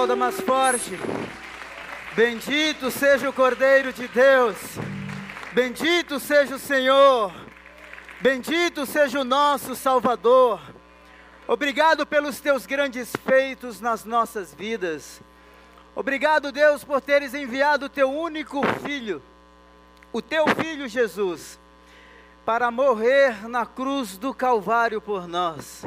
Aplauda mais forte. Bendito seja o Cordeiro de Deus. Bendito seja o Senhor. Bendito seja o nosso Salvador. Obrigado pelos teus grandes feitos nas nossas vidas. Obrigado, Deus, por teres enviado o teu único filho, o teu filho Jesus, para morrer na cruz do Calvário por nós.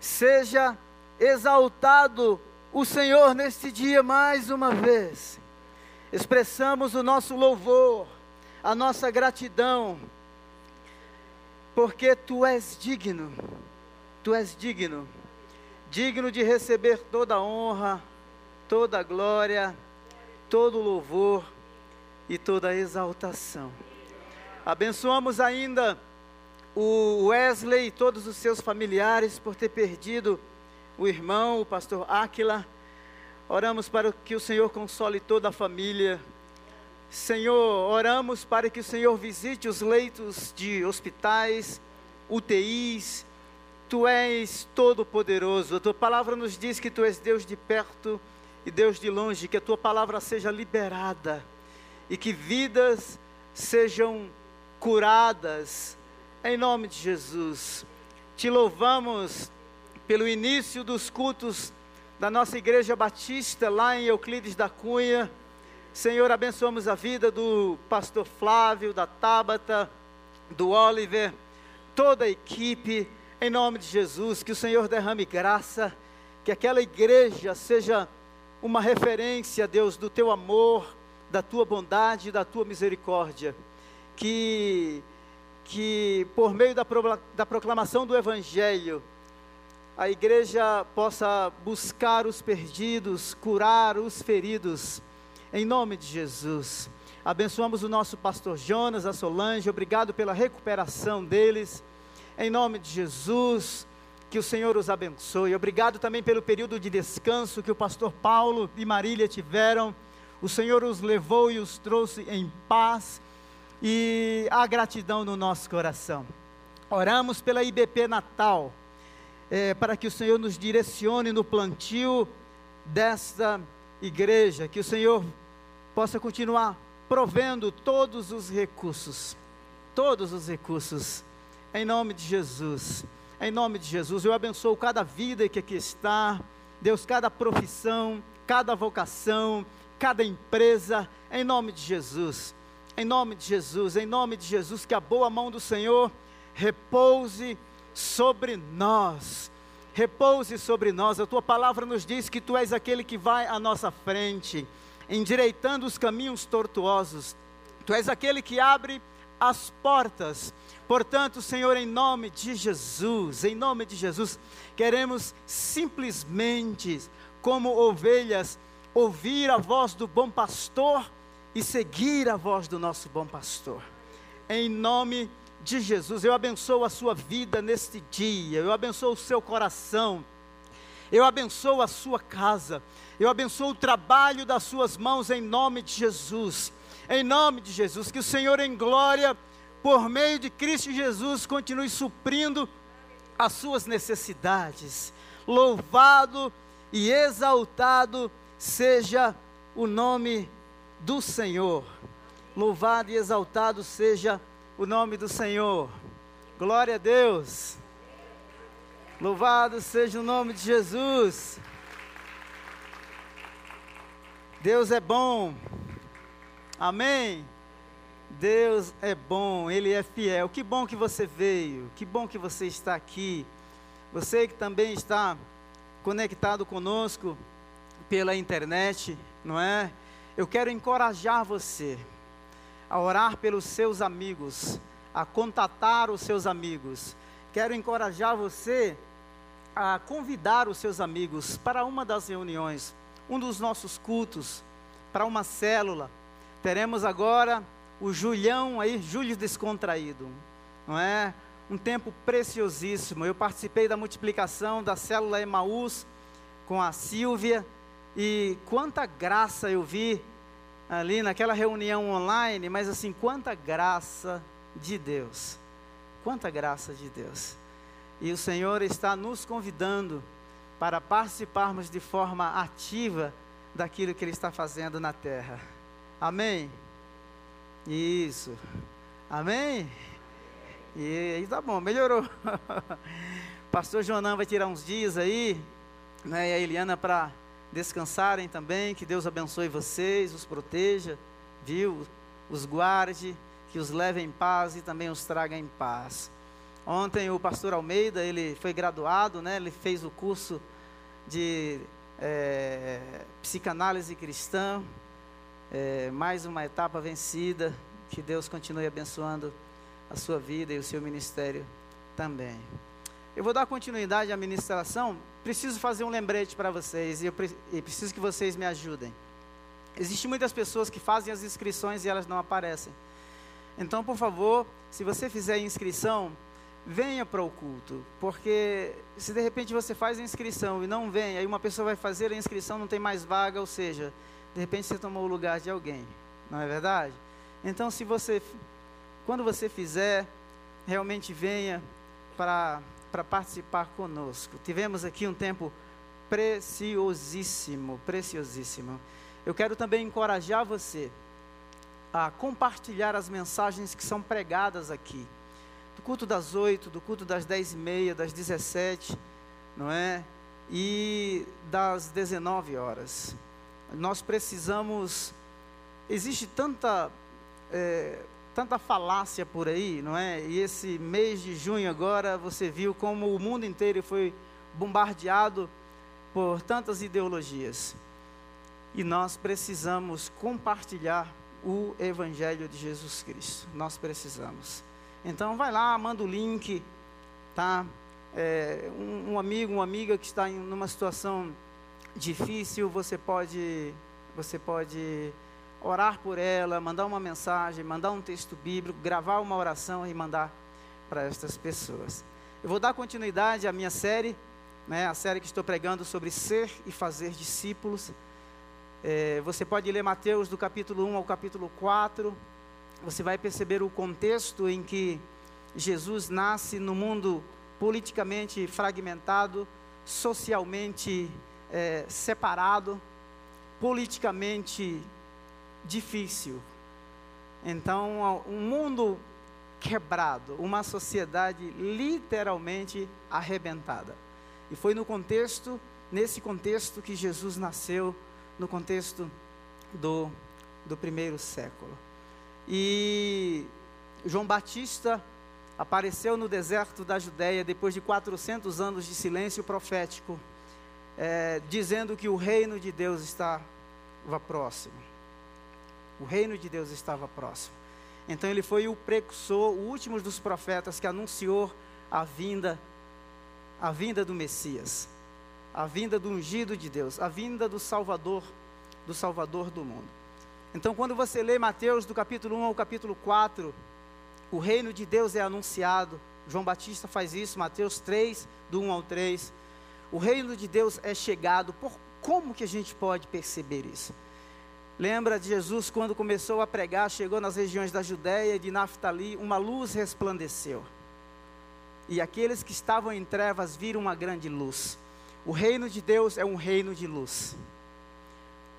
Seja exaltado o Senhor neste dia mais uma vez. Expressamos o nosso louvor, a nossa gratidão, porque tu és digno, tu és digno, digno de receber toda a honra, toda a glória, todo o louvor e toda a exaltação. Abençoamos ainda o Wesley e todos os seus familiares por ter perdido o irmão, o pastor Áquila. Oramos para que o Senhor console toda a família. Senhor, oramos para que o Senhor visite os leitos de hospitais, UTIs. Tu és todo-poderoso. A tua palavra nos diz que tu és Deus de perto e Deus de longe. Que a tua palavra seja liberada e que vidas sejam curadas. Em nome de Jesus. Te louvamos pelo início dos cultos da nossa igreja batista lá em Euclides da Cunha. Senhor, abençoamos a vida do pastor Flávio, da Tábata, do Oliver, toda a equipe, em nome de Jesus, que o Senhor derrame graça, que aquela igreja seja uma referência, Deus, do teu amor, da tua bondade, da tua misericórdia. Que, que por meio da, da proclamação do Evangelho, a igreja possa buscar os perdidos, curar os feridos, em nome de Jesus. Abençoamos o nosso pastor Jonas, a Solange, obrigado pela recuperação deles, em nome de Jesus. Que o Senhor os abençoe. Obrigado também pelo período de descanso que o pastor Paulo e Marília tiveram. O Senhor os levou e os trouxe em paz e há gratidão no nosso coração. Oramos pela IBP Natal é, para que o Senhor nos direcione no plantio desta igreja, que o Senhor possa continuar provendo todos os recursos, todos os recursos, em nome de Jesus. Em nome de Jesus, eu abençoo cada vida que aqui está, Deus, cada profissão, cada vocação, cada empresa, em nome de Jesus. Em nome de Jesus, em nome de Jesus, que a boa mão do Senhor repouse sobre nós. Repouse sobre nós, a tua palavra nos diz que tu és aquele que vai à nossa frente, endireitando os caminhos tortuosos. Tu és aquele que abre as portas. Portanto, Senhor, em nome de Jesus, em nome de Jesus, queremos simplesmente, como ovelhas, ouvir a voz do bom pastor e seguir a voz do nosso bom pastor. Em nome de de Jesus. Eu abençoo a sua vida neste dia, eu abençoo o seu coração, eu abençoo a sua casa, eu abençoo o trabalho das suas mãos em nome de Jesus. Em nome de Jesus, que o Senhor em glória, por meio de Cristo Jesus, continue suprindo as suas necessidades. Louvado e exaltado seja o nome do Senhor. Louvado e exaltado seja o o nome do Senhor. Glória a Deus. Louvado seja o nome de Jesus. Deus é bom. Amém. Deus é bom, Ele é fiel. Que bom que você veio, que bom que você está aqui. Você que também está conectado conosco pela internet, não é? Eu quero encorajar você a orar pelos seus amigos, a contatar os seus amigos. Quero encorajar você a convidar os seus amigos para uma das reuniões, um dos nossos cultos, para uma célula. Teremos agora o Julião aí, Júlio Descontraído, não é? Um tempo preciosíssimo. Eu participei da multiplicação da célula Emaús com a Silvia e quanta graça eu vi ali naquela reunião online, mas assim, quanta graça de Deus. Quanta graça de Deus. E o Senhor está nos convidando para participarmos de forma ativa daquilo que Ele está fazendo na terra. Amém? Isso. Amém? E aí tá bom, melhorou. Pastor Jonan vai tirar uns dias aí, né? E a Eliana para descansarem também. Que Deus abençoe vocês, os proteja, viu? Os guarde, que os leve em paz e também os traga em paz. Ontem o pastor Almeida, ele foi graduado, né? Ele fez o curso de é, psicanálise cristã. É, mais uma etapa vencida. Que Deus continue abençoando a sua vida e o seu ministério também. Eu vou dar continuidade à ministração. Preciso fazer um lembrete para vocês e eu pre e preciso que vocês me ajudem. Existem muitas pessoas que fazem as inscrições e elas não aparecem. Então, por favor, se você fizer inscrição, venha para o culto, porque se de repente você faz a inscrição e não vem, aí uma pessoa vai fazer a inscrição, não tem mais vaga, ou seja, de repente você tomou o lugar de alguém, não é verdade? Então, se você, quando você fizer, realmente venha para para participar conosco. Tivemos aqui um tempo preciosíssimo, preciosíssimo. Eu quero também encorajar você a compartilhar as mensagens que são pregadas aqui. Do culto das oito, do culto das dez e meia, das dezessete, não é? E das dezenove horas. Nós precisamos. Existe tanta é, tanta falácia por aí, não é? E esse mês de junho agora você viu como o mundo inteiro foi bombardeado por tantas ideologias. E nós precisamos compartilhar o evangelho de Jesus Cristo. Nós precisamos. Então vai lá, manda o link, tá? É, um, um amigo, uma amiga que está em uma situação difícil, você pode, você pode orar por ela, mandar uma mensagem, mandar um texto bíblico, gravar uma oração e mandar para estas pessoas. Eu vou dar continuidade à minha série, né, a série que estou pregando sobre ser e fazer discípulos. É, você pode ler Mateus do capítulo 1 ao capítulo 4. Você vai perceber o contexto em que Jesus nasce no mundo politicamente fragmentado, socialmente é, separado, politicamente difícil. Então, um mundo quebrado, uma sociedade literalmente arrebentada. E foi no contexto, nesse contexto que Jesus nasceu, no contexto do, do primeiro século. E João Batista apareceu no deserto da Judéia depois de 400 anos de silêncio profético, é, dizendo que o reino de Deus estava próximo. O reino de Deus estava próximo. Então ele foi o precursor, o último dos profetas que anunciou a vinda a vinda do Messias, a vinda do ungido de Deus, a vinda do Salvador, do Salvador do mundo. Então quando você lê Mateus do capítulo 1 ao capítulo 4, o reino de Deus é anunciado. João Batista faz isso, Mateus 3, do 1 ao 3. O reino de Deus é chegado. Por como que a gente pode perceber isso? Lembra de Jesus quando começou a pregar, chegou nas regiões da Judéia e de Naftali, uma luz resplandeceu. E aqueles que estavam em trevas viram uma grande luz. O reino de Deus é um reino de luz.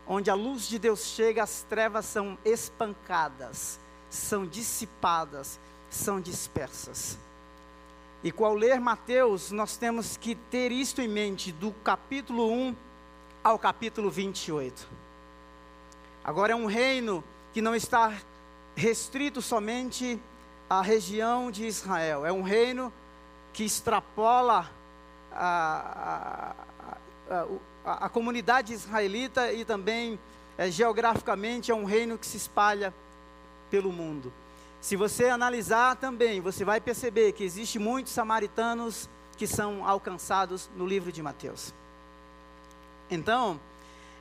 Onde a luz de Deus chega, as trevas são espancadas, são dissipadas, são dispersas. E ao ler Mateus, nós temos que ter isto em mente, do capítulo 1 ao capítulo 28. Agora é um reino que não está restrito somente à região de Israel. É um reino que extrapola a, a, a, a comunidade israelita e também é, geograficamente é um reino que se espalha pelo mundo. Se você analisar também, você vai perceber que existe muitos samaritanos que são alcançados no livro de Mateus. Então,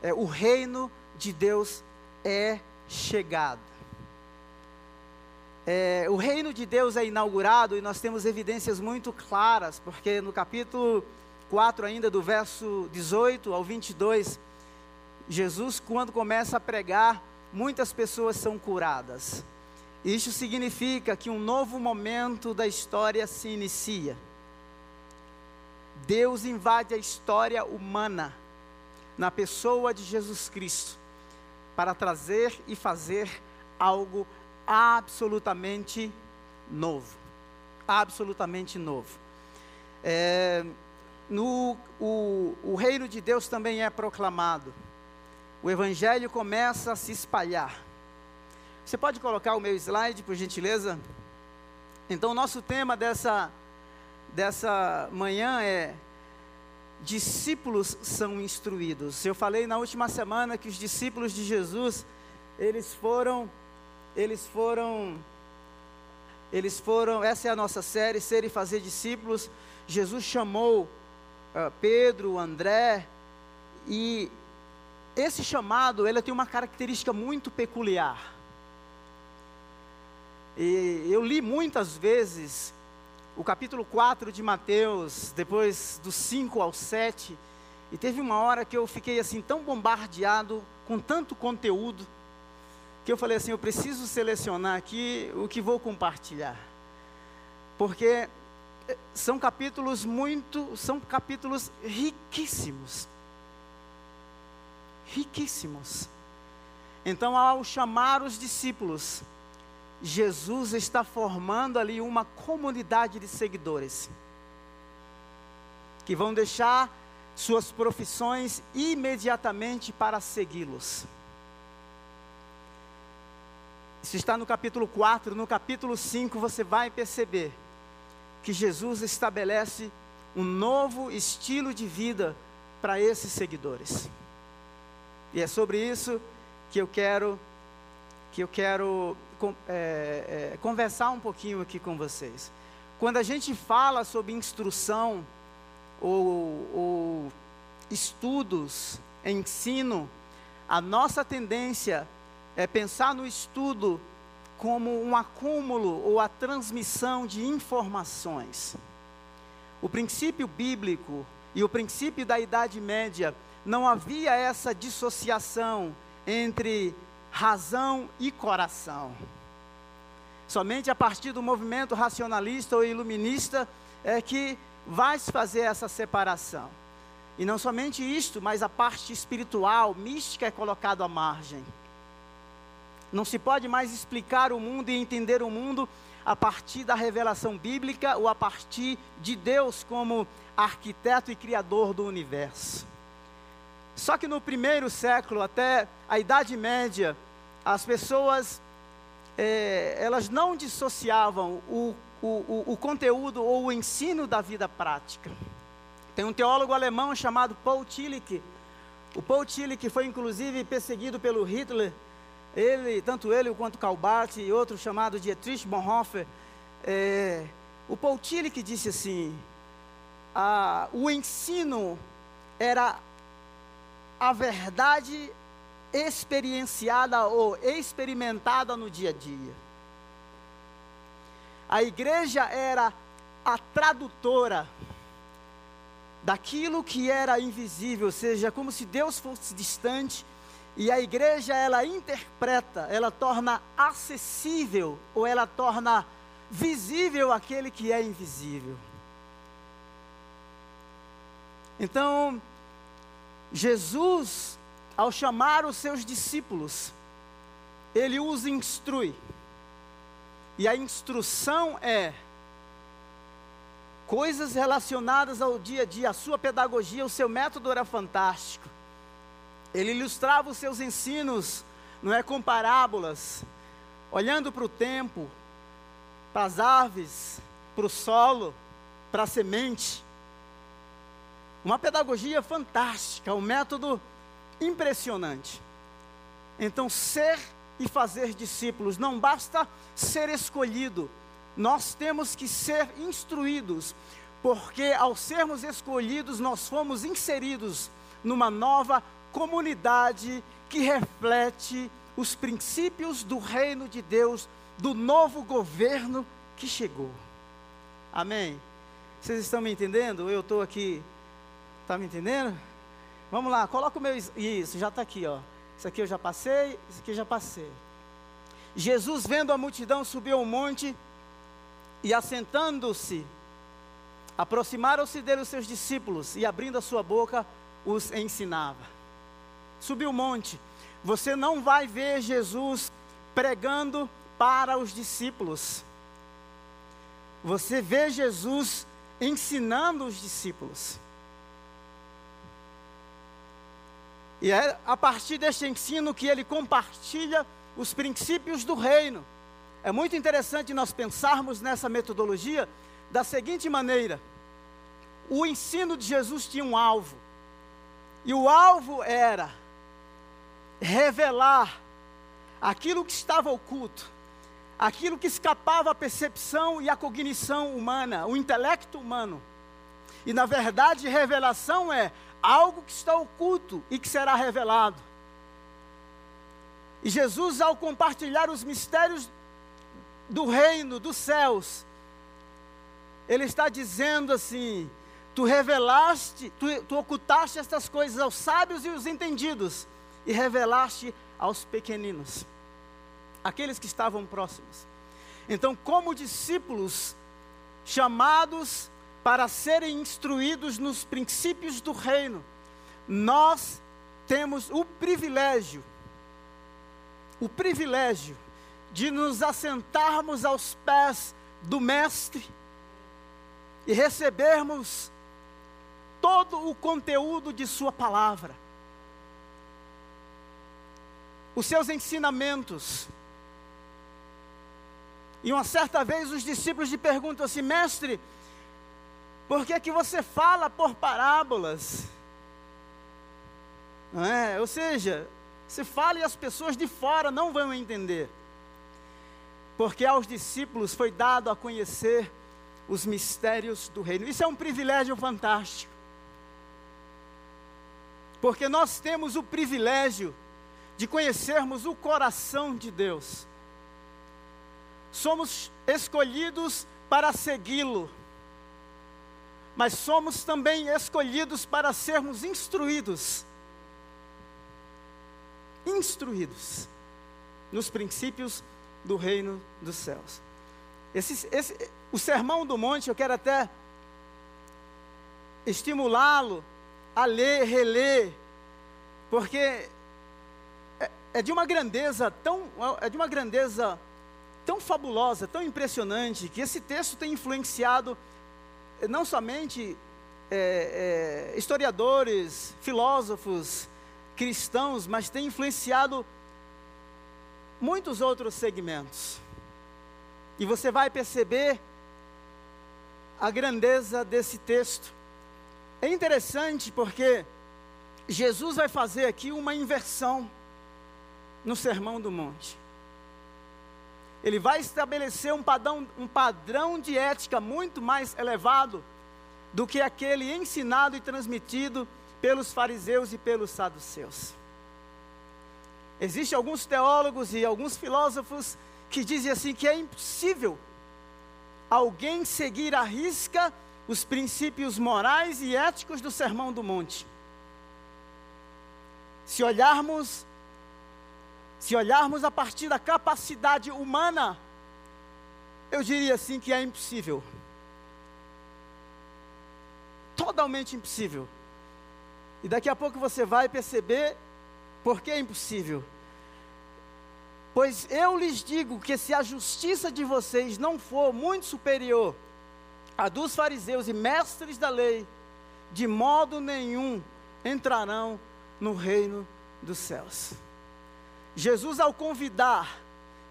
é, o reino de Deus é chegado. É, o reino de Deus é inaugurado e nós temos evidências muito claras, porque no capítulo 4, ainda do verso 18 ao 22, Jesus, quando começa a pregar, muitas pessoas são curadas. Isso significa que um novo momento da história se inicia. Deus invade a história humana na pessoa de Jesus Cristo para trazer e fazer algo absolutamente novo. Absolutamente novo. É, no, o, o reino de Deus também é proclamado. O evangelho começa a se espalhar. Você pode colocar o meu slide, por gentileza? Então, o nosso tema dessa, dessa manhã é discípulos são instruídos. Eu falei na última semana que os discípulos de Jesus, eles foram, eles foram, eles foram, essa é a nossa série, ser e fazer discípulos. Jesus chamou uh, Pedro, André, e esse chamado, ele tem uma característica muito peculiar. E eu li muitas vezes o capítulo 4 de Mateus, depois do 5 ao 7, e teve uma hora que eu fiquei assim tão bombardeado com tanto conteúdo, que eu falei assim, eu preciso selecionar aqui o que vou compartilhar. Porque eh, são capítulos muito, são capítulos riquíssimos. Riquíssimos. Então, ao chamar os discípulos, Jesus está formando ali uma comunidade de seguidores que vão deixar suas profissões imediatamente para segui-los. Isso está no capítulo 4, no capítulo 5 você vai perceber que Jesus estabelece um novo estilo de vida para esses seguidores. E é sobre isso que eu quero que eu quero é, é, conversar um pouquinho aqui com vocês. Quando a gente fala sobre instrução ou, ou estudos, ensino, a nossa tendência é pensar no estudo como um acúmulo ou a transmissão de informações. O princípio bíblico e o princípio da Idade Média não havia essa dissociação entre razão e coração. Somente a partir do movimento racionalista ou iluminista é que vai se fazer essa separação. E não somente isto, mas a parte espiritual, mística é colocado à margem. Não se pode mais explicar o mundo e entender o mundo a partir da revelação bíblica ou a partir de Deus como arquiteto e criador do universo. Só que no primeiro século, até a Idade Média, as pessoas é, elas não dissociavam o, o, o, conteúdo ou o ensino da vida prática. Tem um teólogo alemão chamado Paul Tillich. O Paul Tillich foi inclusive perseguido pelo Hitler. Ele, tanto ele quanto Calbart e outro chamado Dietrich Bonhoeffer. É, o Paul Tillich disse assim: a, o ensino era a verdade experienciada ou experimentada no dia a dia. A igreja era a tradutora daquilo que era invisível, ou seja, como se Deus fosse distante, e a igreja ela interpreta, ela torna acessível ou ela torna visível aquele que é invisível. Então, Jesus, ao chamar os seus discípulos, ele os instrui. E a instrução é coisas relacionadas ao dia a dia, a sua pedagogia, o seu método era fantástico. Ele ilustrava os seus ensinos, não é com parábolas, olhando para o tempo, para as aves, para o solo, para a semente. Uma pedagogia fantástica, um método impressionante. Então, ser e fazer discípulos não basta ser escolhido, nós temos que ser instruídos, porque ao sermos escolhidos, nós fomos inseridos numa nova comunidade que reflete os princípios do reino de Deus, do novo governo que chegou. Amém? Vocês estão me entendendo? Eu estou aqui Está me entendendo? Vamos lá, coloca o meu. Isso, já está aqui, ó. Isso aqui eu já passei, isso aqui eu já passei. Jesus, vendo a multidão, subiu ao monte e assentando-se Aproximaram-se dele os seus discípulos e, abrindo a sua boca, os ensinava. Subiu o monte. Você não vai ver Jesus pregando para os discípulos. Você vê Jesus ensinando os discípulos. E é a partir deste ensino que ele compartilha os princípios do reino. É muito interessante nós pensarmos nessa metodologia da seguinte maneira: o ensino de Jesus tinha um alvo, e o alvo era revelar aquilo que estava oculto, aquilo que escapava à percepção e à cognição humana, o intelecto humano. E na verdade, revelação é algo que está oculto e que será revelado. E Jesus, ao compartilhar os mistérios do reino dos céus, ele está dizendo assim: Tu revelaste, tu, tu ocultaste estas coisas aos sábios e os entendidos, e revelaste aos pequeninos, aqueles que estavam próximos. Então, como discípulos chamados para serem instruídos nos princípios do reino, nós temos o privilégio, o privilégio de nos assentarmos aos pés do Mestre e recebermos todo o conteúdo de Sua palavra, os seus ensinamentos. E uma certa vez os discípulos lhe perguntam assim: Mestre, por que, que você fala por parábolas? É? Ou seja, se fala e as pessoas de fora não vão entender. Porque aos discípulos foi dado a conhecer os mistérios do reino. Isso é um privilégio fantástico. Porque nós temos o privilégio de conhecermos o coração de Deus. Somos escolhidos para segui-lo mas somos também escolhidos para sermos instruídos instruídos nos princípios do reino dos céus. Esse, esse, o sermão do monte, eu quero até estimulá-lo a ler, reler, porque é, é, de uma grandeza tão, é de uma grandeza tão fabulosa, tão impressionante, que esse texto tem influenciado não somente é, é, historiadores, filósofos, cristãos, mas tem influenciado muitos outros segmentos. E você vai perceber a grandeza desse texto. É interessante porque Jesus vai fazer aqui uma inversão no Sermão do Monte. Ele vai estabelecer um padrão, um padrão de ética muito mais elevado do que aquele ensinado e transmitido pelos fariseus e pelos saduceus. Existem alguns teólogos e alguns filósofos que dizem assim que é impossível alguém seguir à risca os princípios morais e éticos do Sermão do Monte. Se olharmos se olharmos a partir da capacidade humana, eu diria assim que é impossível. Totalmente impossível. E daqui a pouco você vai perceber por que é impossível. Pois eu lhes digo que se a justiça de vocês não for muito superior à dos fariseus e mestres da lei, de modo nenhum entrarão no reino dos céus. Jesus, ao convidar,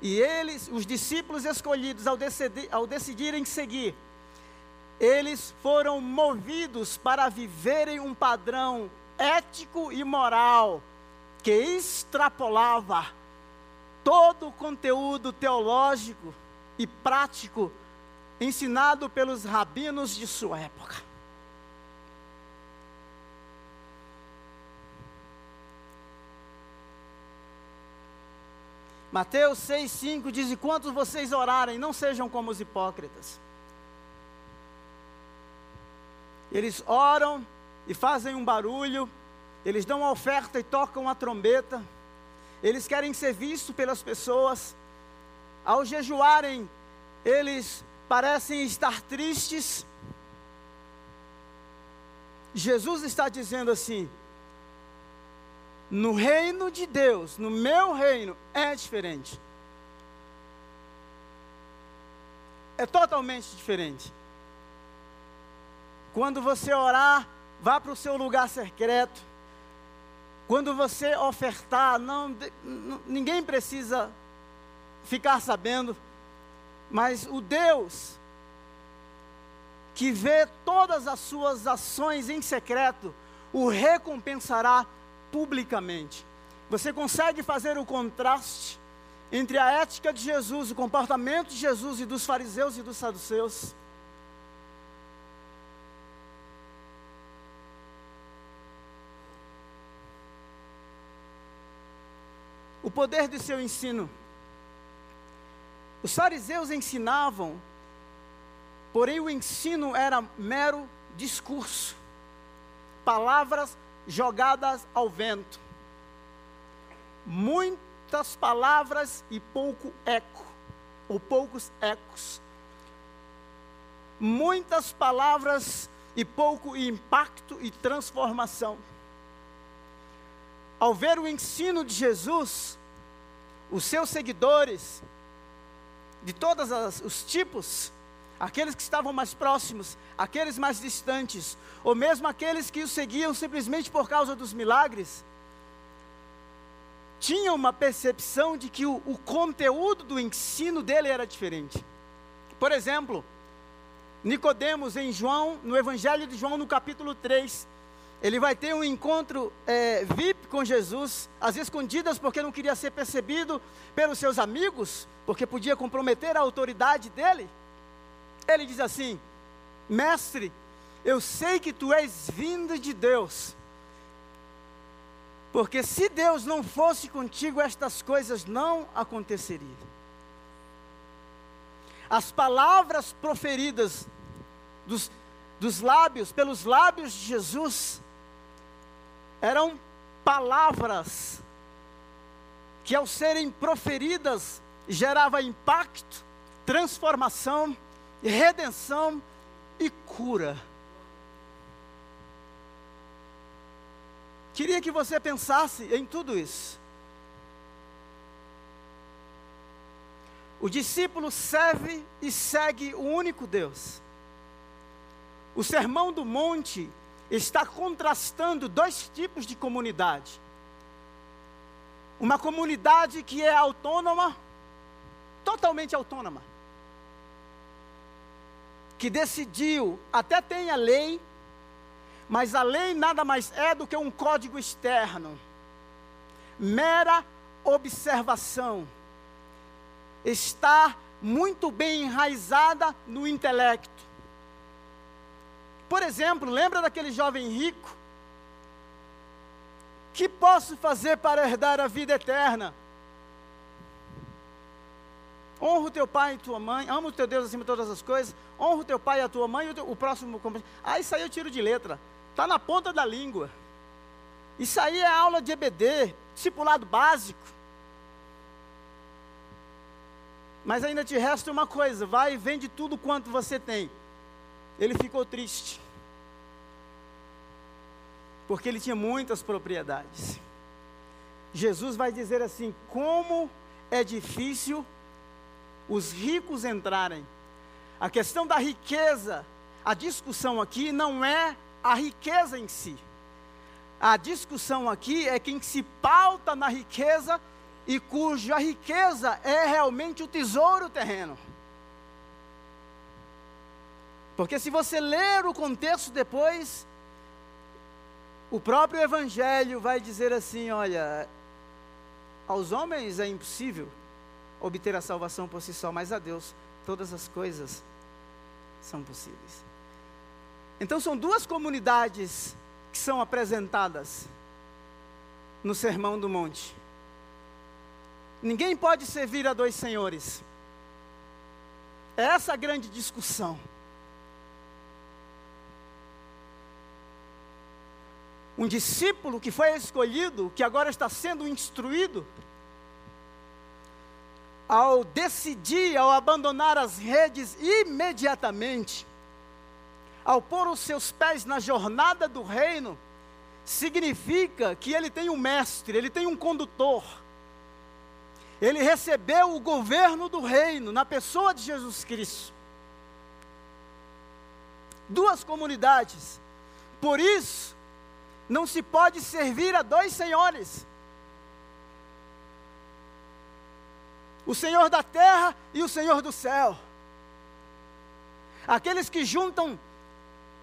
e eles, os discípulos escolhidos, ao, decidir, ao decidirem seguir, eles foram movidos para viverem um padrão ético e moral que extrapolava todo o conteúdo teológico e prático ensinado pelos rabinos de sua época. Mateus 6,5 diz: Enquanto vocês orarem, não sejam como os hipócritas. Eles oram e fazem um barulho, eles dão uma oferta e tocam a trombeta, eles querem ser vistos pelas pessoas. Ao jejuarem, eles parecem estar tristes, Jesus está dizendo assim: no reino de Deus, no meu reino, é diferente. É totalmente diferente. Quando você orar, vá para o seu lugar secreto. Quando você ofertar, não, ninguém precisa ficar sabendo, mas o Deus que vê todas as suas ações em secreto, o recompensará publicamente. Você consegue fazer o contraste entre a ética de Jesus, o comportamento de Jesus e dos fariseus e dos saduceus? O poder do seu ensino. Os fariseus ensinavam Porém, o ensino era mero discurso, palavras jogadas ao vento. Muitas palavras e pouco eco, ou poucos ecos. Muitas palavras e pouco impacto e transformação. Ao ver o ensino de Jesus, os seus seguidores, de todos os tipos, aqueles que estavam mais próximos, aqueles mais distantes, ou mesmo aqueles que o seguiam simplesmente por causa dos milagres, tinham uma percepção de que o, o conteúdo do ensino dele era diferente. Por exemplo, Nicodemos em João, no Evangelho de João, no capítulo 3, ele vai ter um encontro é, VIP com Jesus, às escondidas porque não queria ser percebido pelos seus amigos, porque podia comprometer a autoridade dele. Ele diz assim: Mestre, eu sei que tu és vindo de Deus. Porque se Deus não fosse contigo, estas coisas não aconteceriam. As palavras proferidas dos, dos lábios, pelos lábios de Jesus, eram palavras que, ao serem proferidas, gerava impacto, transformação redenção e cura. Queria que você pensasse em tudo isso. O discípulo serve e segue o único Deus. O sermão do monte está contrastando dois tipos de comunidade. Uma comunidade que é autônoma, totalmente autônoma que decidiu, até tem a lei, mas a lei nada mais é do que um código externo, mera observação, está muito bem enraizada no intelecto. Por exemplo, lembra daquele jovem rico? Que posso fazer para herdar a vida eterna? Honra o teu pai e tua mãe, ama o teu Deus acima de todas as coisas, honra o teu pai e a tua mãe, o, teu, o próximo. Ah, isso aí eu tiro de letra, está na ponta da língua. Isso aí é aula de EBD, discipulado básico. Mas ainda te resta uma coisa: vai e vende tudo quanto você tem. Ele ficou triste, porque ele tinha muitas propriedades. Jesus vai dizer assim: como é difícil os ricos entrarem. A questão da riqueza, a discussão aqui não é a riqueza em si. A discussão aqui é quem se pauta na riqueza e cuja riqueza é realmente o tesouro terreno. Porque se você ler o contexto depois, o próprio Evangelho vai dizer assim: olha, aos homens é impossível, obter a salvação por si só, mas a Deus todas as coisas são possíveis. Então são duas comunidades que são apresentadas no Sermão do Monte. Ninguém pode servir a dois senhores. É essa a grande discussão. Um discípulo que foi escolhido, que agora está sendo instruído, ao decidir, ao abandonar as redes imediatamente, ao pôr os seus pés na jornada do reino, significa que ele tem um mestre, ele tem um condutor. Ele recebeu o governo do reino na pessoa de Jesus Cristo. Duas comunidades. Por isso, não se pode servir a dois senhores. O Senhor da terra e o Senhor do céu. Aqueles que juntam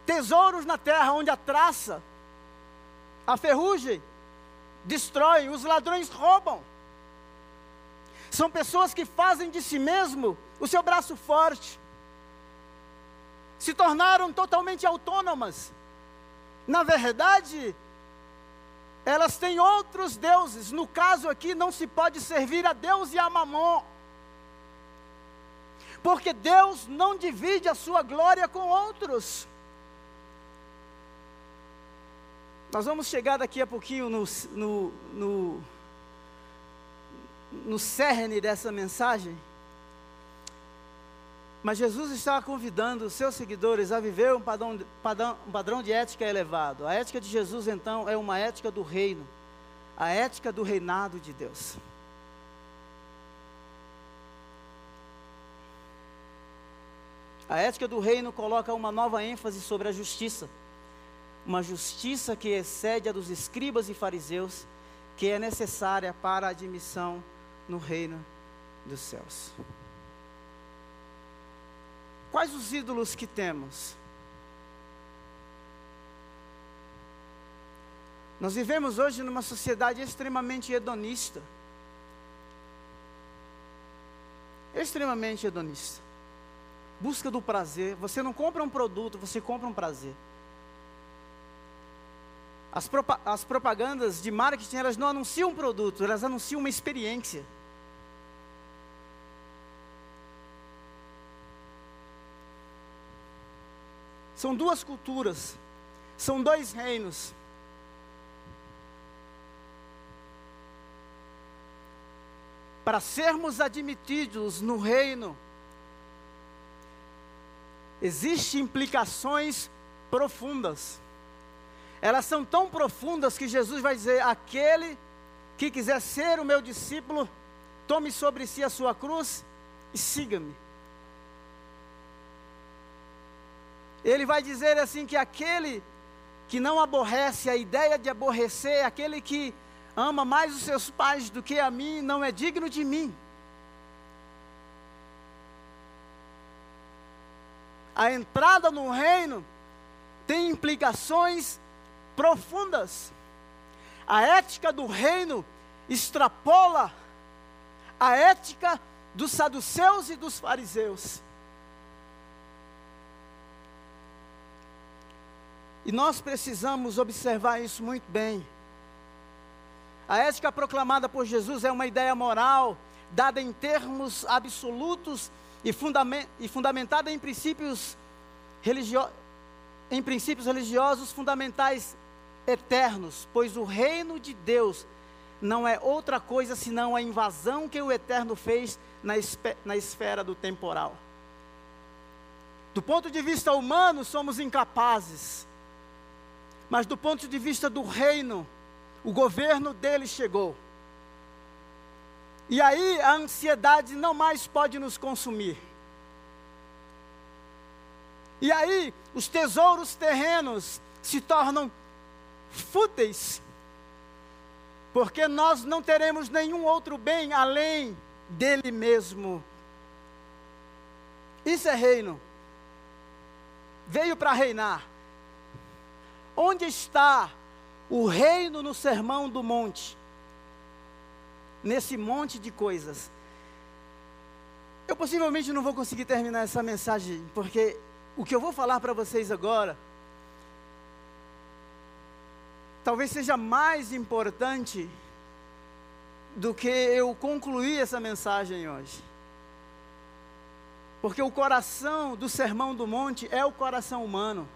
tesouros na terra, onde a traça, a ferrugem, destrói, os ladrões roubam. São pessoas que fazem de si mesmo o seu braço forte. Se tornaram totalmente autônomas. Na verdade, elas têm outros deuses. No caso aqui, não se pode servir a Deus e a Mamon. Porque Deus não divide a sua glória com outros. Nós vamos chegar daqui a pouquinho no, no, no, no cerne dessa mensagem. Mas Jesus está convidando os seus seguidores a viver um padrão, padrão, um padrão de ética elevado. A ética de Jesus, então, é uma ética do reino, a ética do reinado de Deus. A ética do reino coloca uma nova ênfase sobre a justiça, uma justiça que excede a dos escribas e fariseus, que é necessária para a admissão no reino dos céus. Quais os ídolos que temos? Nós vivemos hoje numa sociedade extremamente hedonista. Extremamente hedonista. Busca do prazer. Você não compra um produto, você compra um prazer. As, propa as propagandas de marketing, elas não anunciam um produto, elas anunciam uma experiência. São duas culturas, são dois reinos. Para sermos admitidos no reino, existem implicações profundas. Elas são tão profundas que Jesus vai dizer: aquele que quiser ser o meu discípulo, tome sobre si a sua cruz e siga-me. Ele vai dizer assim que aquele que não aborrece a ideia de aborrecer, aquele que ama mais os seus pais do que a mim, não é digno de mim. A entrada no reino tem implicações profundas. A ética do reino extrapola a ética dos saduceus e dos fariseus. E nós precisamos observar isso muito bem. A ética proclamada por Jesus é uma ideia moral, dada em termos absolutos e, fundament, e fundamentada em princípios, religio, em princípios religiosos fundamentais eternos, pois o reino de Deus não é outra coisa senão a invasão que o Eterno fez na, na esfera do temporal. Do ponto de vista humano, somos incapazes mas do ponto de vista do reino, o governo dele chegou. E aí a ansiedade não mais pode nos consumir. E aí os tesouros terrenos se tornam fúteis, porque nós não teremos nenhum outro bem além dele mesmo. Isso é reino. Veio para reinar. Onde está o reino no sermão do monte? Nesse monte de coisas. Eu possivelmente não vou conseguir terminar essa mensagem, porque o que eu vou falar para vocês agora talvez seja mais importante do que eu concluir essa mensagem hoje. Porque o coração do Sermão do Monte é o coração humano.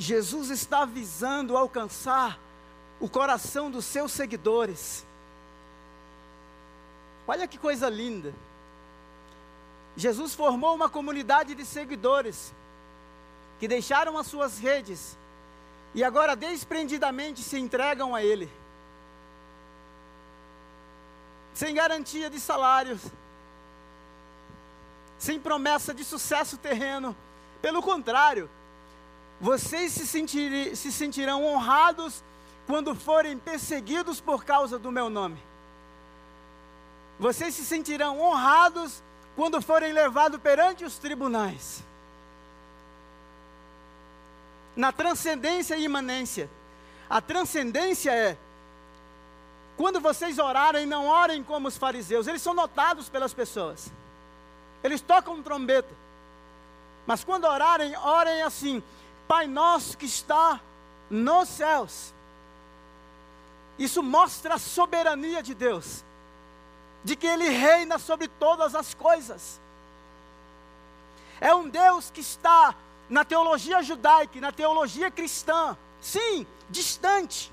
Jesus está visando alcançar o coração dos seus seguidores. Olha que coisa linda. Jesus formou uma comunidade de seguidores que deixaram as suas redes e agora desprendidamente se entregam a Ele, sem garantia de salários, sem promessa de sucesso terreno. Pelo contrário, vocês se, sentir, se sentirão honrados quando forem perseguidos por causa do meu nome. Vocês se sentirão honrados quando forem levados perante os tribunais. Na transcendência e imanência. A transcendência é quando vocês orarem, não orem como os fariseus, eles são notados pelas pessoas. Eles tocam trombeta. Mas quando orarem, orem assim: Pai nosso que está nos céus. Isso mostra a soberania de Deus, de que Ele reina sobre todas as coisas. É um Deus que está na teologia judaica, na teologia cristã, sim, distante.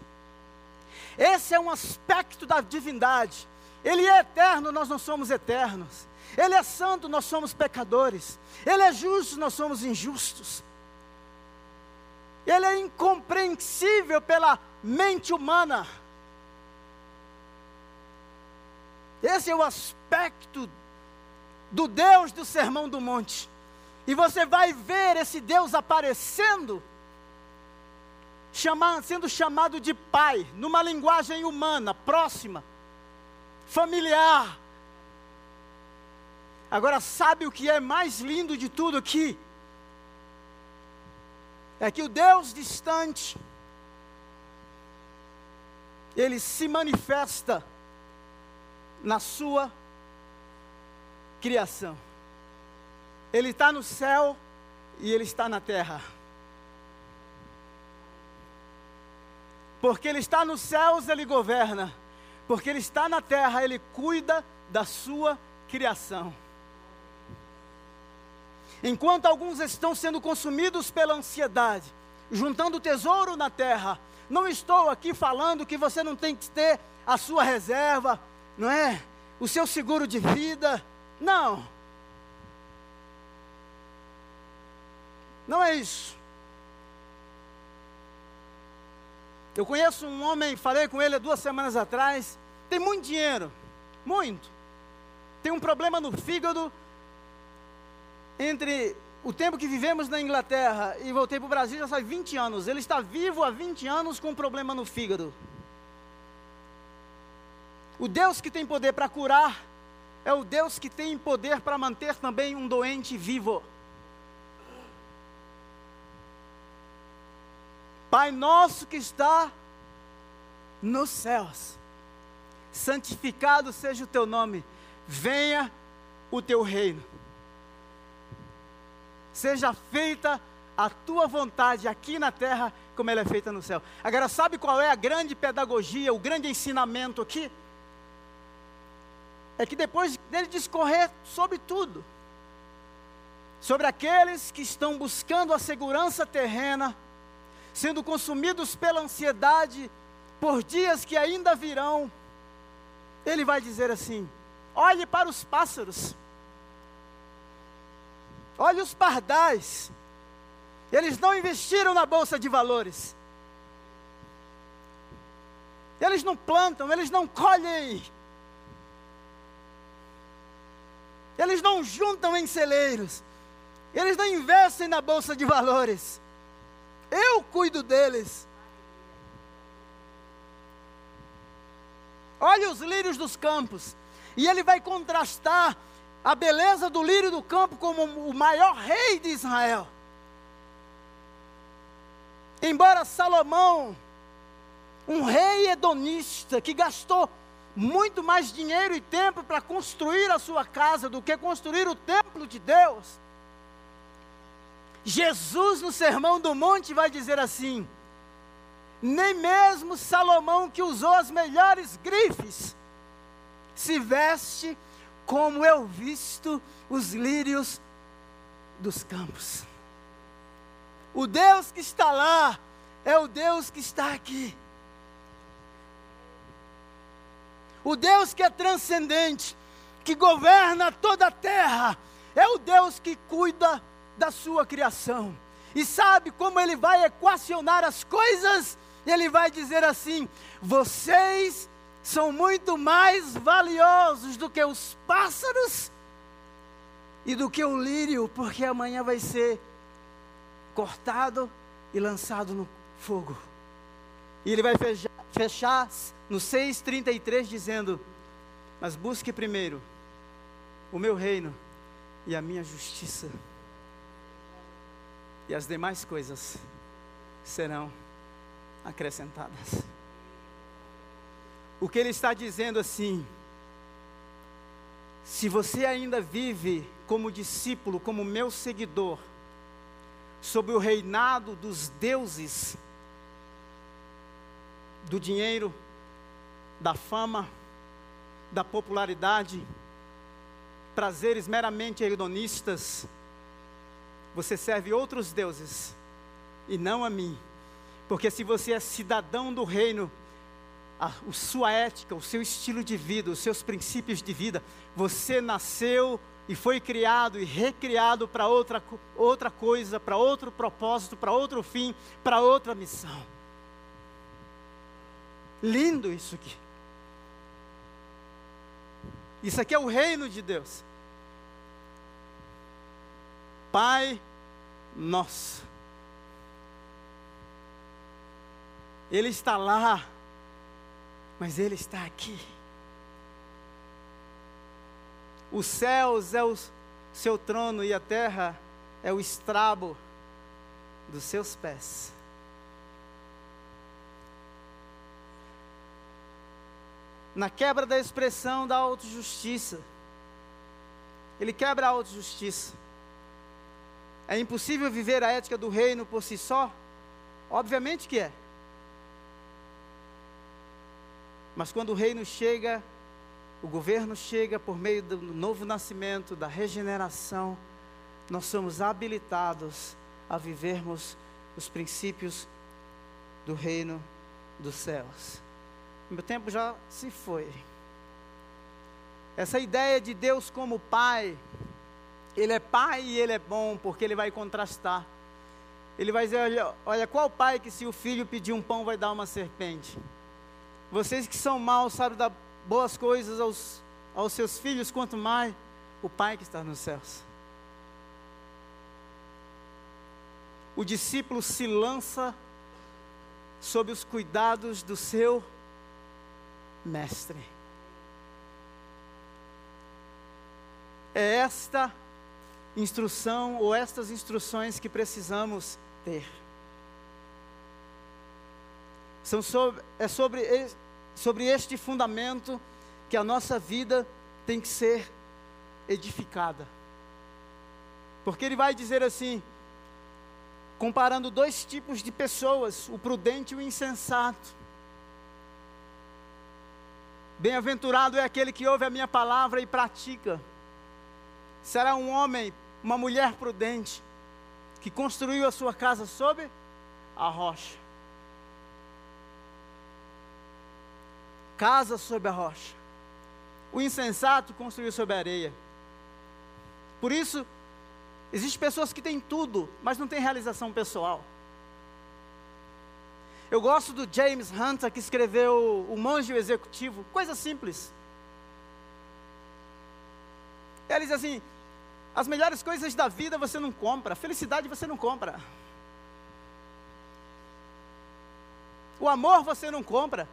Esse é um aspecto da divindade. Ele é eterno, nós não somos eternos. Ele é santo, nós somos pecadores. Ele é justo, nós somos injustos. Ele é incompreensível pela mente humana. Esse é o aspecto do Deus do Sermão do Monte. E você vai ver esse Deus aparecendo, sendo chamado de Pai, numa linguagem humana, próxima, familiar. Agora, sabe o que é mais lindo de tudo aqui? É que o Deus distante, ele se manifesta na sua criação. Ele está no céu e ele está na terra. Porque ele está nos céus, ele governa. Porque ele está na terra, ele cuida da sua criação. Enquanto alguns estão sendo consumidos pela ansiedade, juntando tesouro na terra, não estou aqui falando que você não tem que ter a sua reserva, não é? O seu seguro de vida. Não. Não é isso. Eu conheço um homem, falei com ele há duas semanas atrás, tem muito dinheiro, muito. Tem um problema no fígado. Entre o tempo que vivemos na Inglaterra e voltei para o Brasil já faz 20 anos. Ele está vivo há 20 anos com um problema no fígado. O Deus que tem poder para curar é o Deus que tem poder para manter também um doente vivo. Pai nosso que está nos céus, santificado seja o teu nome, venha o teu reino, seja feita a tua vontade aqui na terra, como ela é feita no céu. Agora, sabe qual é a grande pedagogia, o grande ensinamento aqui? é que depois dele discorrer sobre tudo, sobre aqueles que estão buscando a segurança terrena, sendo consumidos pela ansiedade por dias que ainda virão, ele vai dizer assim: olhe para os pássaros, olhe os pardais, eles não investiram na bolsa de valores, eles não plantam, eles não colhem Eles não juntam em celeiros. Eles não investem na bolsa de valores. Eu cuido deles. Olha os lírios dos campos. E ele vai contrastar a beleza do lírio do campo como o maior rei de Israel. Embora Salomão, um rei hedonista que gastou muito mais dinheiro e tempo para construir a sua casa do que construir o templo de Deus. Jesus, no Sermão do Monte, vai dizer assim: nem mesmo Salomão, que usou as melhores grifes, se veste como eu visto os lírios dos campos. O Deus que está lá é o Deus que está aqui. O Deus que é transcendente, que governa toda a terra, é o Deus que cuida da sua criação. E sabe como ele vai equacionar as coisas? Ele vai dizer assim: vocês são muito mais valiosos do que os pássaros e do que o lírio, porque amanhã vai ser cortado e lançado no fogo. E ele vai fechar, fechar no 6,33 dizendo: Mas busque primeiro o meu reino e a minha justiça, e as demais coisas serão acrescentadas. O que ele está dizendo assim, se você ainda vive como discípulo, como meu seguidor, sob o reinado dos deuses, do dinheiro, da fama, da popularidade, prazeres meramente hedonistas, você serve outros deuses e não a mim. Porque se você é cidadão do reino, a, sua ética, o seu estilo de vida, os seus princípios de vida, você nasceu e foi criado e recriado para outra, outra coisa, para outro propósito, para outro fim, para outra missão. Lindo isso aqui. Isso aqui é o reino de Deus. Pai nosso. Ele está lá, mas Ele está aqui. Os céus é o seu trono e a terra é o estrabo dos seus pés. Na quebra da expressão da autojustiça. Ele quebra a autojustiça. É impossível viver a ética do reino por si só? Obviamente que é. Mas quando o reino chega, o governo chega por meio do novo nascimento, da regeneração, nós somos habilitados a vivermos os princípios do reino dos céus. Meu tempo já se foi. Essa ideia de Deus como Pai, Ele é Pai e Ele é bom, porque Ele vai contrastar. Ele vai dizer: olha, olha qual pai que se o filho pedir um pão vai dar uma serpente? Vocês que são maus sabem dar boas coisas aos, aos seus filhos, quanto mais o Pai que está nos céus. O discípulo se lança sob os cuidados do seu mestre. É esta instrução ou estas instruções que precisamos ter. São sobre, é sobre, sobre este fundamento que a nossa vida tem que ser edificada. Porque ele vai dizer assim, comparando dois tipos de pessoas, o prudente e o insensato. Bem-aventurado é aquele que ouve a minha palavra e pratica. Será um homem, uma mulher prudente, que construiu a sua casa sob a rocha. Casa sobre a rocha. O insensato construiu sobre a areia. Por isso, existem pessoas que têm tudo, mas não têm realização pessoal. Eu gosto do James Hunter que escreveu O Monge Executivo, coisa simples. Ele diz assim: as melhores coisas da vida você não compra, felicidade você não compra. O amor você não compra,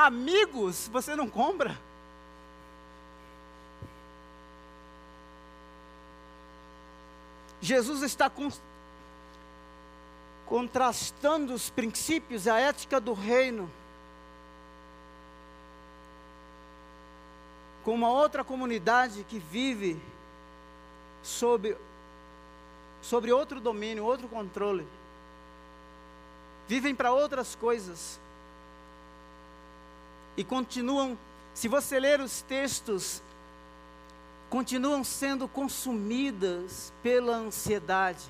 Amigos você não compra. Jesus está con contrastando os princípios, a ética do reino, com uma outra comunidade que vive sob, sobre outro domínio, outro controle. Vivem para outras coisas e continuam, se você ler os textos, continuam sendo consumidas pela ansiedade,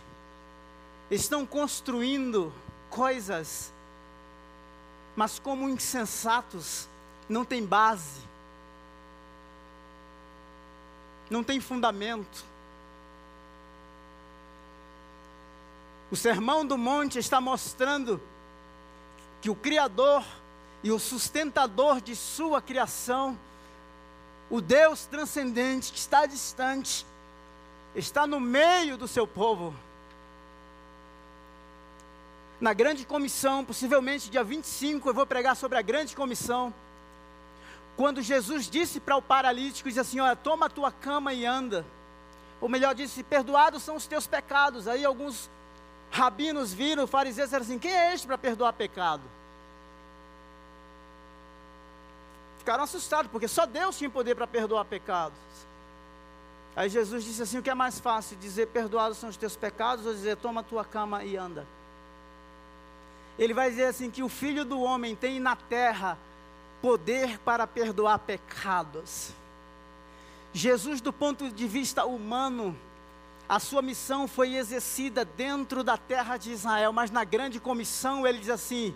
estão construindo coisas, mas como insensatos, não tem base, não tem fundamento. O Sermão do Monte está mostrando que o Criador e o sustentador de sua criação, o Deus transcendente que está distante, está no meio do seu povo. Na grande comissão, possivelmente dia 25, eu vou pregar sobre a grande comissão. Quando Jesus disse para o paralítico, disse assim: Olha, toma a tua cama e anda. Ou melhor, disse: Perdoados são os teus pecados. Aí alguns rabinos viram, fariseus disseram assim: Quem é este para perdoar pecado? Ficaram assustados, porque só Deus tinha poder para perdoar pecados. Aí Jesus disse assim: O que é mais fácil, dizer perdoados são os teus pecados, ou dizer toma a tua cama e anda? Ele vai dizer assim: que o filho do homem tem na terra poder para perdoar pecados. Jesus, do ponto de vista humano, a sua missão foi exercida dentro da terra de Israel, mas na grande comissão ele diz assim: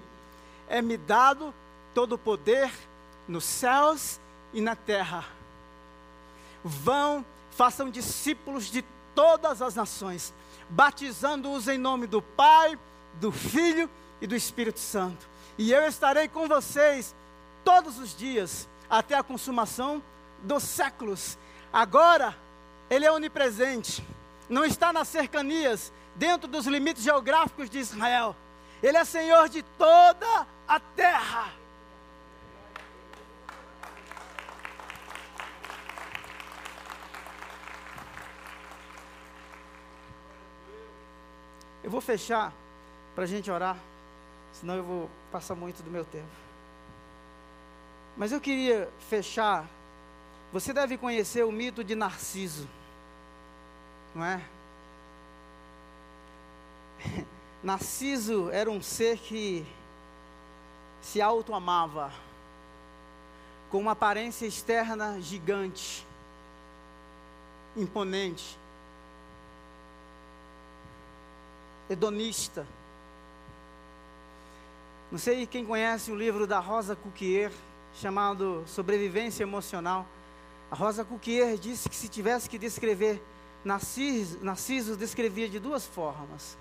é-me dado todo o poder nos céus e na terra. Vão, façam discípulos de todas as nações, batizando-os em nome do Pai, do Filho e do Espírito Santo. E eu estarei com vocês todos os dias, até a consumação dos séculos. Agora, Ele é onipresente não está nas cercanias, dentro dos limites geográficos de Israel. Ele é Senhor de toda a terra. Eu vou fechar para a gente orar, senão eu vou passar muito do meu tempo. Mas eu queria fechar. Você deve conhecer o mito de Narciso não é? Narciso era um ser que se auto-amava, com uma aparência externa gigante, imponente, hedonista. Não sei quem conhece o livro da Rosa Cuquier, chamado Sobrevivência Emocional. A Rosa Cuquier disse que se tivesse que descrever Narciso, Narciso descrevia de duas formas.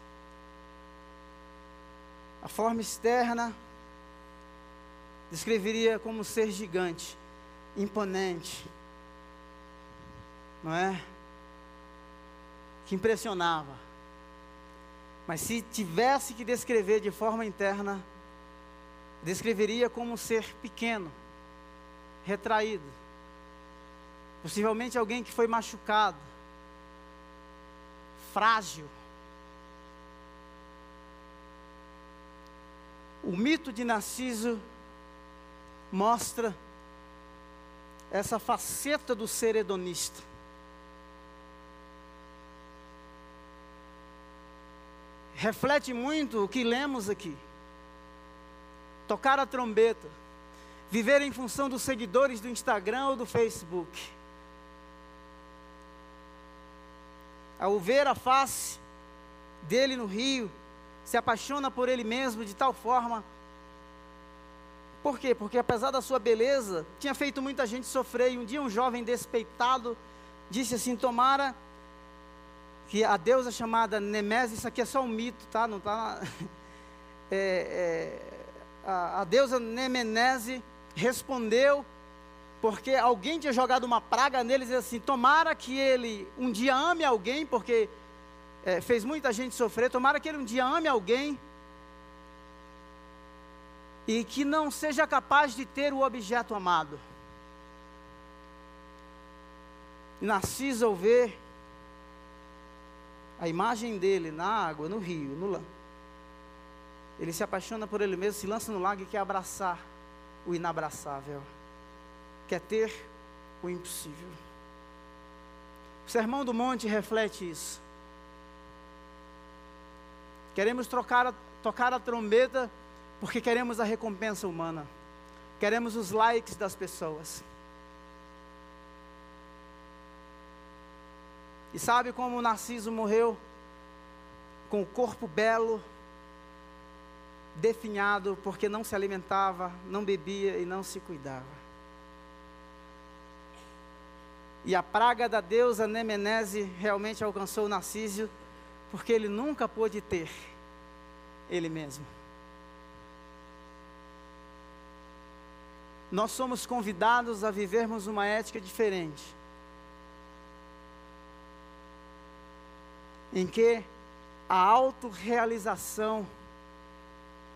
A forma externa descreveria como ser gigante, imponente, não é? Que impressionava. Mas se tivesse que descrever de forma interna, descreveria como um ser pequeno, retraído. Possivelmente alguém que foi machucado, frágil. O mito de Narciso mostra essa faceta do ser hedonista. Reflete muito o que lemos aqui. Tocar a trombeta, viver em função dos seguidores do Instagram ou do Facebook ao ver a face dele no rio, se apaixona por ele mesmo de tal forma. Por quê? Porque apesar da sua beleza, tinha feito muita gente sofrer. E um dia um jovem despeitado disse assim: Tomara que a deusa chamada Nemese, isso aqui é só um mito, tá? Não tá. É, é, a, a deusa Nemenese respondeu porque alguém tinha jogado uma praga nele e assim: tomara que ele um dia ame alguém, porque é, fez muita gente sofrer, tomara que ele um dia ame alguém e que não seja capaz de ter o objeto amado. Narciso, ao ver a imagem dele na água, no rio, no lago, ele se apaixona por ele mesmo, se lança no lago e quer abraçar o inabraçável quer ter o impossível. O Sermão do Monte reflete isso. Queremos trocar tocar a trombeta porque queremos a recompensa humana. Queremos os likes das pessoas. E sabe como o Narciso morreu? Com o corpo belo, definhado, porque não se alimentava, não bebia e não se cuidava. E a praga da deusa Nemenese realmente alcançou Narcísio, porque ele nunca pôde ter ele mesmo. Nós somos convidados a vivermos uma ética diferente. Em que a autorrealização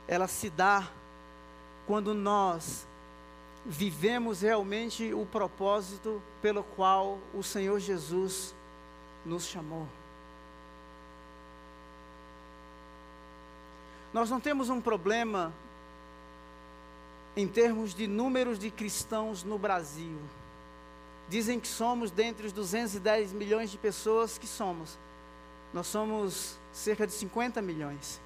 ela se dá quando nós vivemos realmente o propósito pelo qual o Senhor Jesus nos chamou. Nós não temos um problema em termos de números de cristãos no Brasil. Dizem que somos dentre os 210 milhões de pessoas que somos. Nós somos cerca de 50 milhões.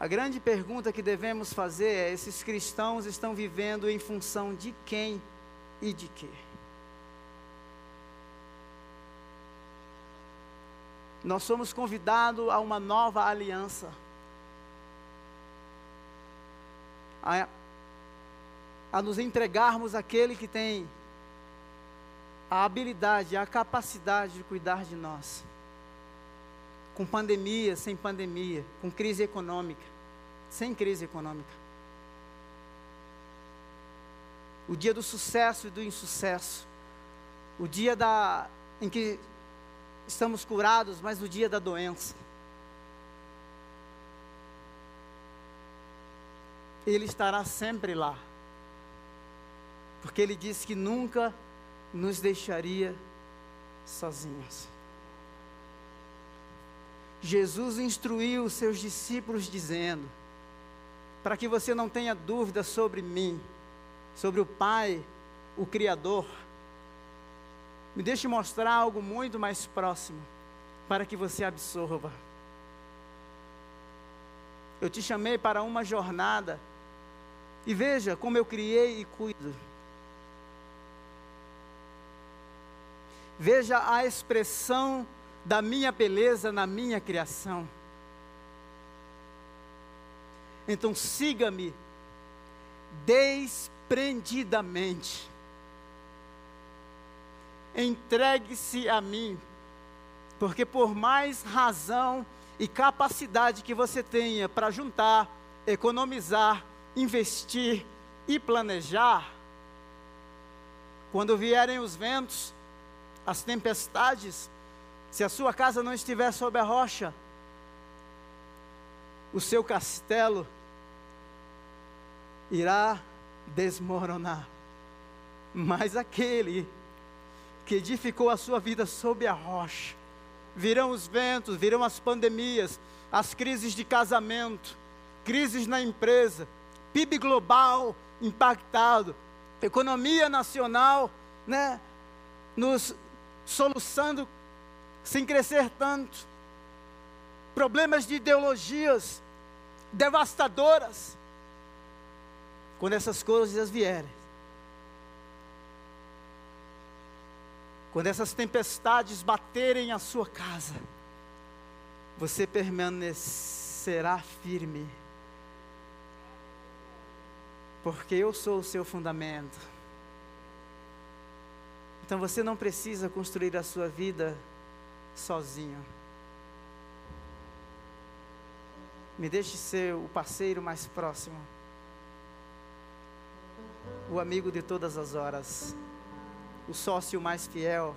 A grande pergunta que devemos fazer é: esses cristãos estão vivendo em função de quem e de quê? Nós somos convidados a uma nova aliança. A, a nos entregarmos àquele que tem a habilidade, a capacidade de cuidar de nós. Com pandemia, sem pandemia, com crise econômica, sem crise econômica. O dia do sucesso e do insucesso. O dia da, em que estamos curados, mas no dia da doença. Ele estará sempre lá. Porque ele disse que nunca nos deixaria sozinhos. Jesus instruiu os seus discípulos dizendo: para que você não tenha dúvida sobre mim, sobre o Pai, o Criador, me deixe mostrar algo muito mais próximo, para que você absorva. Eu te chamei para uma jornada, e veja como eu criei e cuido. Veja a expressão da minha beleza na minha criação. Então siga-me desprendidamente. Entregue-se a mim, porque por mais razão e capacidade que você tenha para juntar, economizar, investir e planejar, quando vierem os ventos, as tempestades, se a sua casa não estiver sob a rocha, o seu castelo irá desmoronar. Mas aquele que edificou a sua vida sob a rocha, virão os ventos, virão as pandemias, as crises de casamento, crises na empresa, PIB global impactado, economia nacional, né, nos soluçando sem crescer tanto, problemas de ideologias devastadoras. Quando essas coisas vierem, quando essas tempestades baterem a sua casa, você permanecerá firme, porque eu sou o seu fundamento. Então você não precisa construir a sua vida sozinho. Me deixe ser o parceiro mais próximo, o amigo de todas as horas, o sócio mais fiel,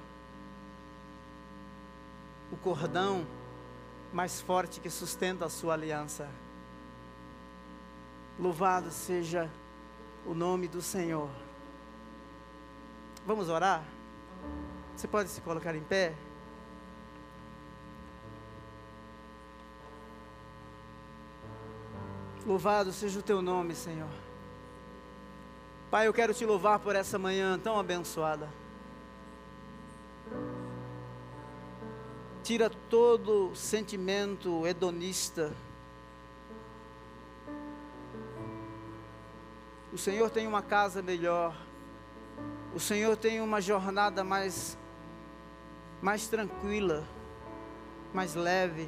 o cordão mais forte que sustenta a sua aliança. Louvado seja o nome do Senhor. Vamos orar? Você pode se colocar em pé? Louvado seja o teu nome, Senhor. Pai, eu quero te louvar por essa manhã tão abençoada. Tira todo sentimento hedonista. O Senhor tem uma casa melhor. O Senhor tem uma jornada mais mais tranquila, mais leve.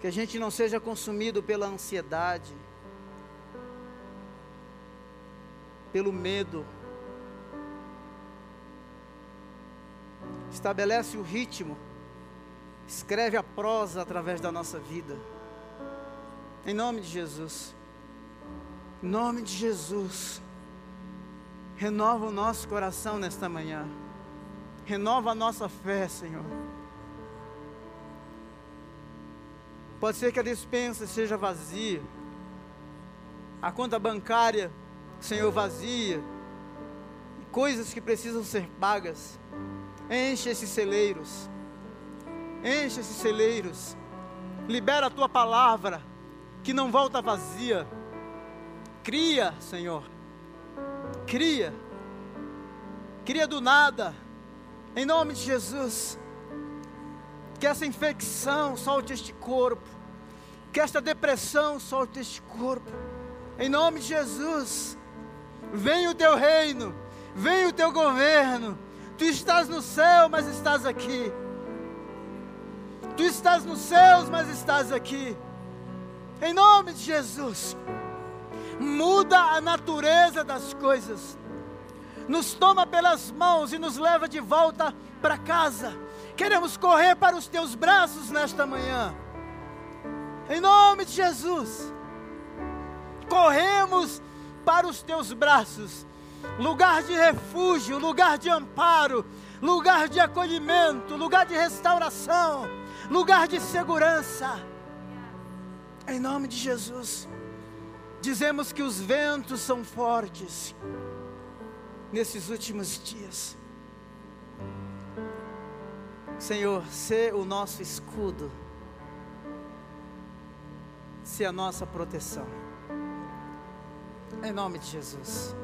que a gente não seja consumido pela ansiedade, pelo medo. Estabelece o ritmo, escreve a prosa através da nossa vida. Em nome de Jesus. Em nome de Jesus. Renova o nosso coração nesta manhã. Renova a nossa fé, Senhor. Pode ser que a dispensa seja vazia, a conta bancária, Senhor, vazia, coisas que precisam ser pagas. Enche esses celeiros, enche esses celeiros, libera a tua palavra, que não volta vazia. Cria, Senhor, cria, cria do nada, em nome de Jesus que essa infecção solte este corpo, que esta depressão solte este corpo, em nome de Jesus. Venha o teu reino, venha o teu governo. Tu estás no céu, mas estás aqui. Tu estás nos céus, mas estás aqui. Em nome de Jesus. Muda a natureza das coisas. Nos toma pelas mãos e nos leva de volta para casa Queremos correr para os teus braços nesta manhã. Em nome de Jesus. Corremos para os teus braços. Lugar de refúgio, lugar de amparo, lugar de acolhimento, lugar de restauração, lugar de segurança. Em nome de Jesus. Dizemos que os ventos são fortes nesses últimos dias. Senhor, ser o nosso escudo, ser a nossa proteção. Em nome de Jesus,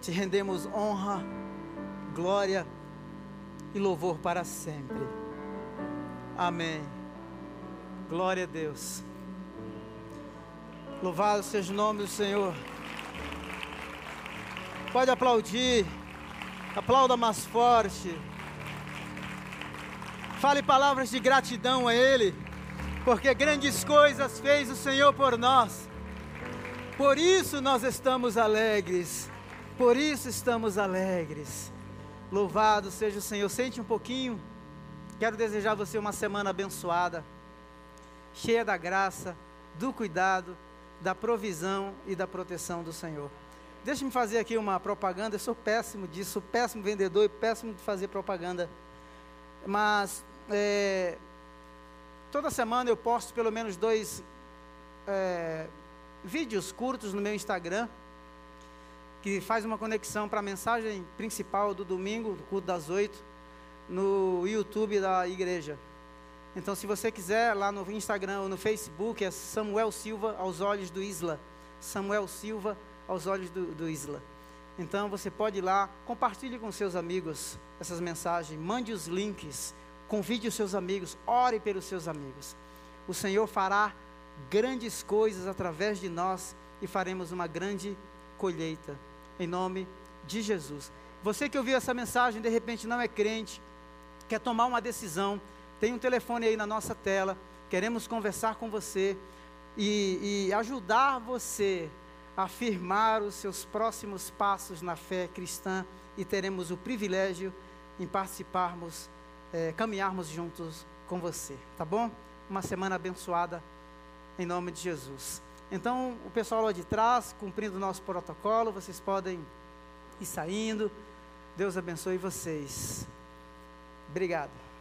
te rendemos honra, glória e louvor para sempre. Amém. Glória a Deus. Louvado seja o nome do Senhor. Pode aplaudir. Aplauda mais forte. Fale palavras de gratidão a Ele, porque grandes coisas fez o Senhor por nós. Por isso nós estamos alegres. Por isso estamos alegres. Louvado seja o Senhor. Sente um pouquinho. Quero desejar a você uma semana abençoada, cheia da graça, do cuidado, da provisão e da proteção do Senhor. Deixe-me fazer aqui uma propaganda. Eu sou péssimo disso, sou péssimo vendedor e péssimo de fazer propaganda. Mas é, toda semana eu posto pelo menos dois é, vídeos curtos no meu Instagram, que faz uma conexão para a mensagem principal do domingo, do culto das oito, no YouTube da igreja. Então, se você quiser, lá no Instagram ou no Facebook, é Samuel Silva aos olhos do Isla. Samuel Silva aos olhos do, do Isla. Então, você pode ir lá, compartilhe com seus amigos essas mensagens, mande os links Convide os seus amigos, ore pelos seus amigos. O Senhor fará grandes coisas através de nós e faremos uma grande colheita. Em nome de Jesus. Você que ouviu essa mensagem, de repente não é crente, quer tomar uma decisão, tem um telefone aí na nossa tela. Queremos conversar com você e, e ajudar você a afirmar os seus próximos passos na fé cristã e teremos o privilégio em participarmos é, caminharmos juntos com você, tá bom? Uma semana abençoada em nome de Jesus. Então, o pessoal lá de trás, cumprindo o nosso protocolo, vocês podem ir saindo. Deus abençoe vocês. Obrigado.